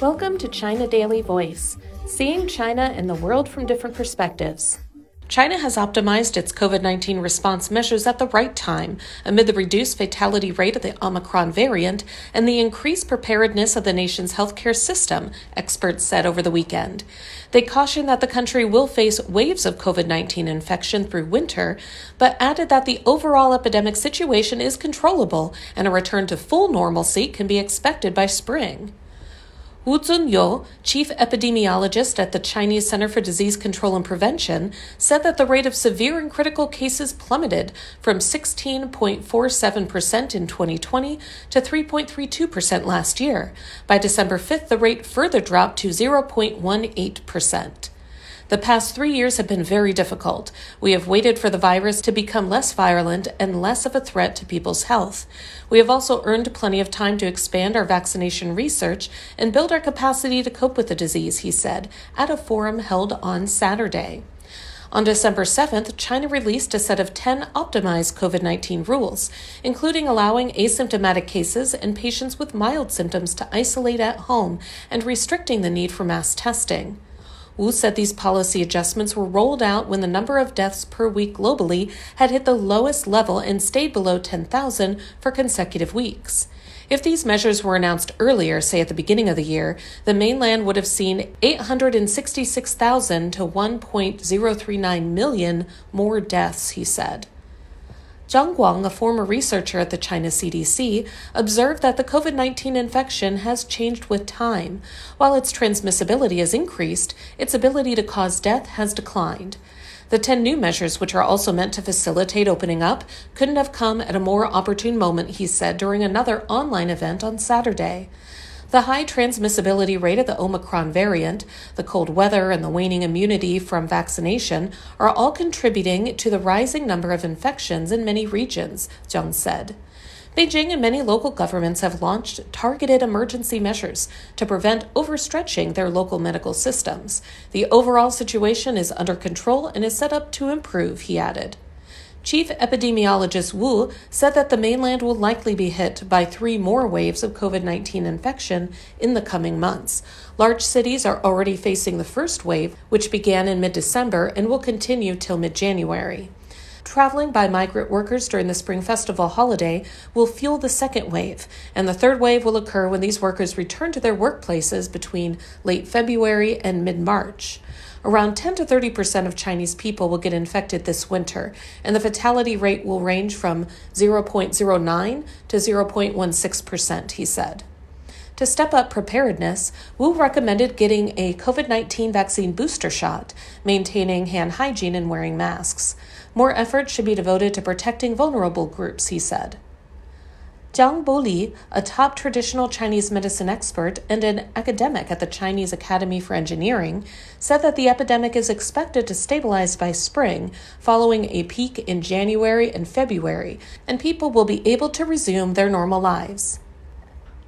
Welcome to China Daily Voice, seeing China and the world from different perspectives. China has optimized its COVID 19 response measures at the right time amid the reduced fatality rate of the Omicron variant and the increased preparedness of the nation's healthcare system, experts said over the weekend. They cautioned that the country will face waves of COVID 19 infection through winter, but added that the overall epidemic situation is controllable and a return to full normalcy can be expected by spring. Wu Zunyou, chief epidemiologist at the Chinese Center for Disease Control and Prevention, said that the rate of severe and critical cases plummeted from 16.47% in 2020 to 3.32% last year. By December 5th, the rate further dropped to 0.18%. The past three years have been very difficult. We have waited for the virus to become less virulent and less of a threat to people's health. We have also earned plenty of time to expand our vaccination research and build our capacity to cope with the disease, he said, at a forum held on Saturday. On December 7th, China released a set of 10 optimized COVID 19 rules, including allowing asymptomatic cases and patients with mild symptoms to isolate at home and restricting the need for mass testing. Wu said these policy adjustments were rolled out when the number of deaths per week globally had hit the lowest level and stayed below 10,000 for consecutive weeks. If these measures were announced earlier, say at the beginning of the year, the mainland would have seen 866,000 to 1.039 million more deaths, he said. Zeng Guang, a former researcher at the China CDC, observed that the COVID 19 infection has changed with time. While its transmissibility has increased, its ability to cause death has declined. The 10 new measures, which are also meant to facilitate opening up, couldn't have come at a more opportune moment, he said during another online event on Saturday. The high transmissibility rate of the Omicron variant, the cold weather, and the waning immunity from vaccination are all contributing to the rising number of infections in many regions, Zhang said. Beijing and many local governments have launched targeted emergency measures to prevent overstretching their local medical systems. The overall situation is under control and is set up to improve, he added. Chief epidemiologist Wu said that the mainland will likely be hit by three more waves of COVID 19 infection in the coming months. Large cities are already facing the first wave, which began in mid December and will continue till mid January. Traveling by migrant workers during the Spring Festival holiday will fuel the second wave, and the third wave will occur when these workers return to their workplaces between late February and mid March. Around 10 to 30 percent of Chinese people will get infected this winter, and the fatality rate will range from 0.09 to 0.16 percent, he said. To step up preparedness, Wu recommended getting a COVID 19 vaccine booster shot, maintaining hand hygiene, and wearing masks. More effort should be devoted to protecting vulnerable groups, he said. Zhang Boli, a top traditional Chinese medicine expert and an academic at the Chinese Academy for Engineering, said that the epidemic is expected to stabilize by spring, following a peak in January and February, and people will be able to resume their normal lives.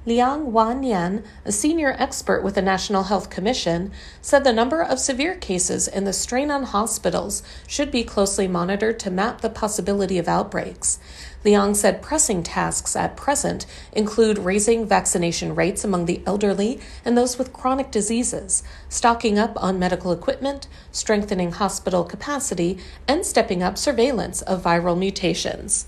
Liang Wannian, a senior expert with the National Health Commission, said the number of severe cases and the strain on hospitals should be closely monitored to map the possibility of outbreaks. Liang said pressing tasks at present include raising vaccination rates among the elderly and those with chronic diseases, stocking up on medical equipment, strengthening hospital capacity, and stepping up surveillance of viral mutations.